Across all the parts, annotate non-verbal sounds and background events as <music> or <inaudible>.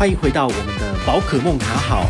欢迎回到我们的宝可梦卡好。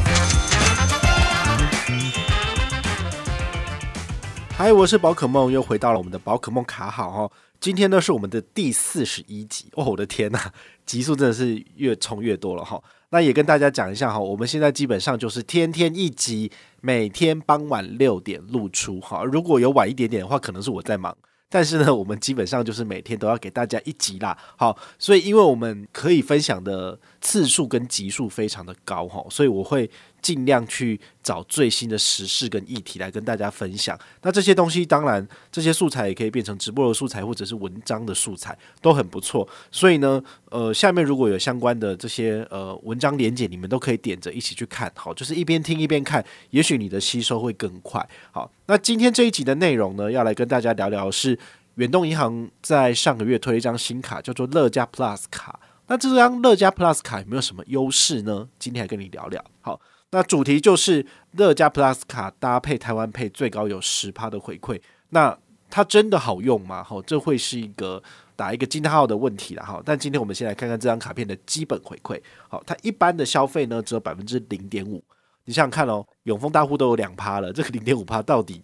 嗨，我是宝可梦，又回到了我们的宝可梦卡好哈。今天呢是我们的第四十一集哦，我的天呐，集数真的是越冲越多了哈。那也跟大家讲一下哈，我们现在基本上就是天天一集，每天傍晚六点露出哈。如果有晚一点点的话，可能是我在忙。但是呢，我们基本上就是每天都要给大家一集啦。好，所以因为我们可以分享的次数跟集数非常的高哈，所以我会尽量去找最新的时事跟议题来跟大家分享。那这些东西当然，这些素材也可以变成直播的素材或者是文章的素材，都很不错。所以呢，呃，下面如果有相关的这些呃文章连结，你们都可以点着一起去看。好，就是一边听一边看，也许你的吸收会更快。好。那今天这一集的内容呢，要来跟大家聊聊是远东银行在上个月推了一张新卡，叫做乐家 Plus 卡。那这张乐家 Plus 卡有没有什么优势呢？今天来跟你聊聊。好，那主题就是乐家 Plus 卡搭配台湾配最高有十趴的回馈。那它真的好用吗？好，这会是一个打一个惊叹号的问题了。哈，但今天我们先来看看这张卡片的基本回馈。好，它一般的消费呢只有百分之零点五。你想想看哦，永丰大户都有两趴了，这个零点五趴到底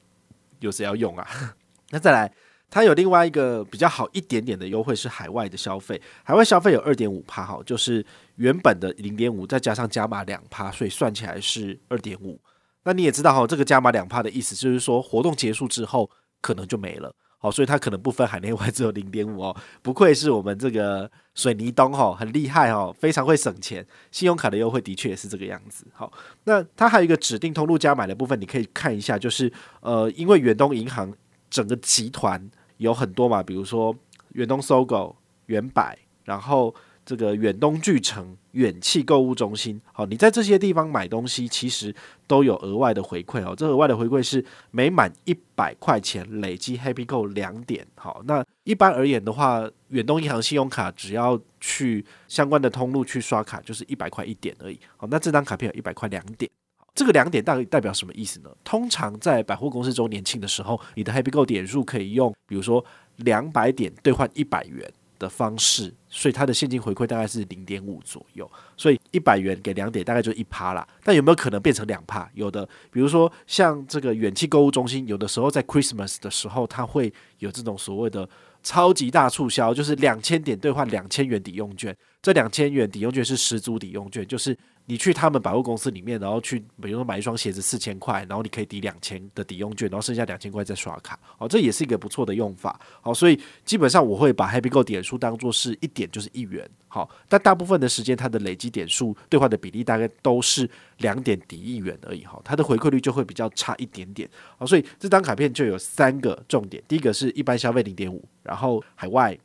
有谁要用啊？<laughs> 那再来，它有另外一个比较好一点点的优惠是海外的消费，海外消费有二点五趴，哈，就是原本的零点五再加上加码两趴，所以算起来是二点五。那你也知道哈，这个加码两趴的意思就是说活动结束之后可能就没了。好，所以它可能不分海内外，只有零点五哦。不愧是我们这个水泥东哈，很厉害哦，非常会省钱。信用卡的优惠的确也是这个样子。好，那它还有一个指定通路加买的部分，你可以看一下，就是呃，因为远东银行整个集团有很多嘛，比如说远东 SOGO、远百，然后。这个远东巨城、远气购物中心，好，你在这些地方买东西，其实都有额外的回馈哦。这额外的回馈是每满一百块钱累积 Happy 购两点。好，那一般而言的话，远东银行信用卡只要去相关的通路去刷卡，就是一百块一点而已。好，那这张卡片有一百块两点。这个两点大概代表什么意思呢？通常在百货公司周年庆的时候，你的 Happy 购点数可以用，比如说两百点兑换一百元。的方式，所以它的现金回馈大概是零点五左右，所以一百元给两点，大概就一趴啦。但有没有可能变成两趴？有的，比如说像这个远期购物中心，有的时候在 Christmas 的时候，它会有这种所谓的超级大促销，就是两千点兑换两千元抵用券。这两千元抵用券是十足抵用券，就是。你去他们百货公司里面，然后去比如说买一双鞋子四千块，然后你可以抵两千的抵用券，然后剩下两千块再刷卡，哦，这也是一个不错的用法，好，所以基本上我会把 Happy 购点数当做是一点就是一元，好，但大部分的时间它的累积点数兑换的比例大概都是两点抵一元而已，哈，它的回馈率就会比较差一点点，好，所以这张卡片就有三个重点，第一个是一般消费零点五，然后海外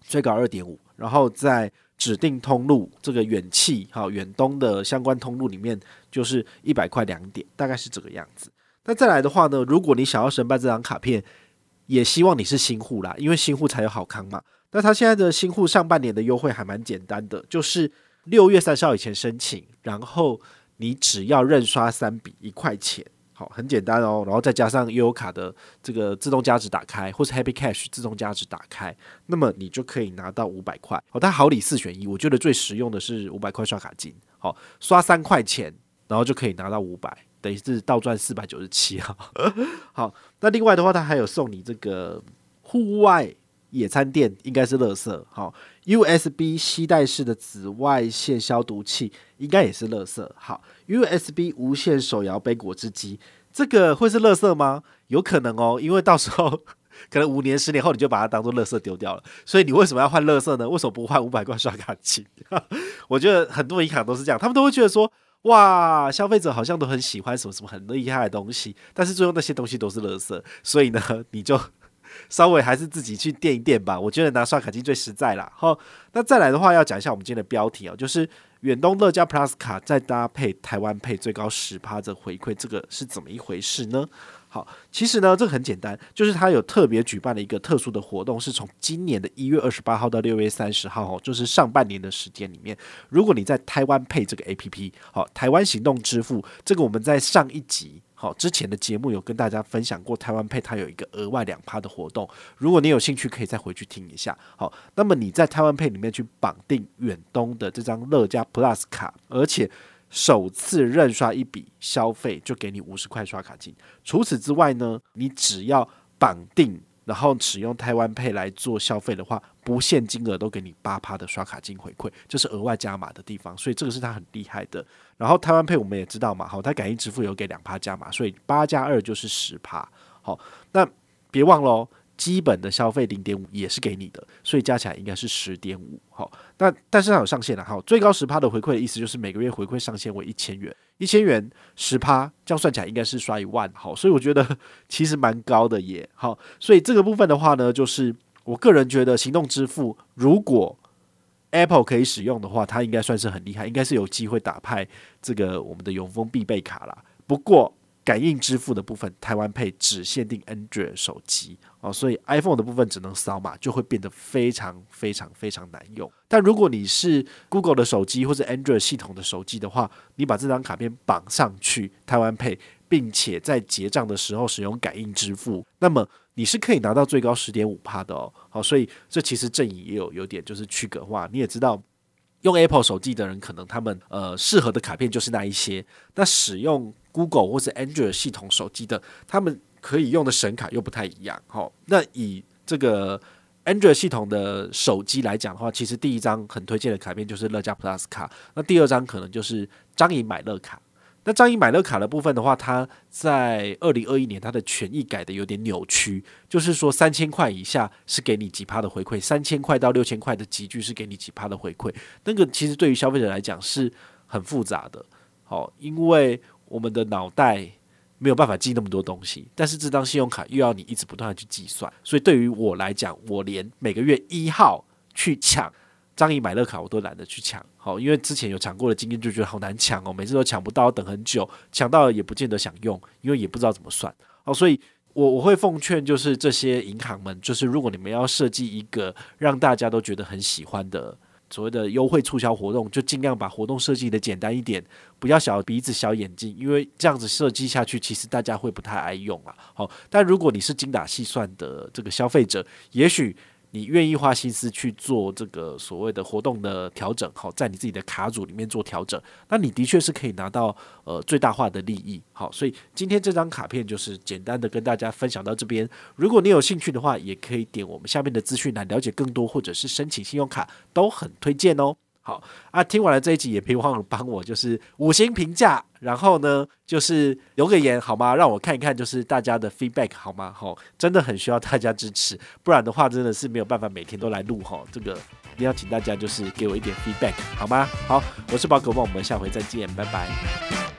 最高二点五，然后在指定通路这个远气哈远东的相关通路里面就是一百块两点，大概是这个样子。那再来的话呢，如果你想要申办这张卡片，也希望你是新户啦，因为新户才有好康嘛。那他现在的新户上半年的优惠还蛮简单的，就是六月三十号以前申请，然后你只要认刷三笔一块钱。好，很简单哦，然后再加上悠游卡的这个自动加值打开，或是 Happy Cash 自动加值打开，那么你就可以拿到五百块。好，它好礼四选一，我觉得最实用的是五百块刷卡金。好，刷三块钱，然后就可以拿到五百，等于是倒赚四百九十七。<laughs> 好，那另外的话，它还有送你这个户外野餐垫，应该是垃圾。好，USB 吸带式的紫外线消毒器，应该也是垃圾。好。USB 无线手摇杯果汁机，这个会是垃圾吗？有可能哦，因为到时候 <laughs> 可能五年、十年后你就把它当做垃圾丢掉了。所以你为什么要换垃圾呢？为什么不换五百块刷卡金？<laughs> 我觉得很多银行都是这样，他们都会觉得说，哇，消费者好像都很喜欢什么什么很厉害的东西，但是最后那些东西都是垃圾。所以呢，你就稍微还是自己去垫一垫吧。我觉得拿刷卡机最实在啦。好，那再来的话，要讲一下我们今天的标题哦，就是。远东乐家 Plus 卡再搭配台湾配最高十趴的回馈，这个是怎么一回事呢？好，其实呢，这个很简单，就是它有特别举办了一个特殊的活动，是从今年的一月二十八号到六月三十号，哦，就是上半年的时间里面，如果你在台湾配这个 APP，好，台湾行动支付，这个我们在上一集。好，之前的节目有跟大家分享过，台湾配它有一个额外两趴的活动，如果你有兴趣，可以再回去听一下。好，那么你在台湾配里面去绑定远东的这张乐家 Plus 卡，而且首次认刷一笔消费就给你五十块刷卡金。除此之外呢，你只要绑定。然后使用台湾配来做消费的话，不限金额都给你八趴的刷卡金回馈，这是额外加码的地方，所以这个是它很厉害的。然后台湾配我们也知道嘛，好，它感应支付有给两趴加码，所以八加二就是十趴。好，那别忘了。基本的消费零点五也是给你的，所以加起来应该是十点五。好，那但是它有上限的，好，最高十趴的回馈的意思就是每个月回馈上限为一千元，一千元十趴，这样算起来应该是刷一万。好，所以我觉得 <laughs> 其实蛮高的耶。好，所以这个部分的话呢，就是我个人觉得行动支付如果 Apple 可以使用的话，它应该算是很厉害，应该是有机会打败这个我们的永丰必备卡啦。不过。感应支付的部分，台湾 Pay 只限定 Android 手机哦，所以 iPhone 的部分只能扫码，就会变得非常非常非常难用。但如果你是 Google 的手机或者 Android 系统的手机的话，你把这张卡片绑上去台湾 Pay，并且在结账的时候使用感应支付，那么你是可以拿到最高十点五帕的哦。好，所以这其实阵营也有有点就是区隔化。你也知道，用 Apple 手机的人可能他们呃适合的卡片就是那一些，那使用 Google 或是 Android 系统手机的，他们可以用的神卡又不太一样。好，那以这个 Android 系统的手机来讲的话，其实第一张很推荐的卡片就是乐嘉 Plus 卡，那第二张可能就是张银买乐卡。那张银买乐卡的部分的话，它在二零二一年它的权益改的有点扭曲，就是说三千块以下是给你几趴的回馈，三千块到六千块的级距是给你几趴的回馈。那个其实对于消费者来讲是很复杂的。好，因为我们的脑袋没有办法记那么多东西，但是这张信用卡又要你一直不断的去计算，所以对于我来讲，我连每个月一号去抢张银买乐卡我都懒得去抢。好，因为之前有抢过的经验，就觉得好难抢哦，每次都抢不到，等很久，抢到了也不见得想用，因为也不知道怎么算。好，所以我我会奉劝，就是这些银行们，就是如果你们要设计一个让大家都觉得很喜欢的。所谓的优惠促销活动，就尽量把活动设计的简单一点，不要小鼻子小眼睛，因为这样子设计下去，其实大家会不太爱用啊。好，但如果你是精打细算的这个消费者，也许。你愿意花心思去做这个所谓的活动的调整，好，在你自己的卡组里面做调整，那你的确是可以拿到呃最大化的利益，好，所以今天这张卡片就是简单的跟大家分享到这边。如果你有兴趣的话，也可以点我们下面的资讯来了解更多，或者是申请信用卡都很推荐哦。好啊，听完了这一集也别忘了帮我就是五星评价，然后呢就是留个言好吗？让我看一看就是大家的 feedback 好吗？好，真的很需要大家支持，不然的话真的是没有办法每天都来录吼。这个一定要请大家就是给我一点 feedback 好吗？好，我是宝可梦，我们下回再见，拜拜。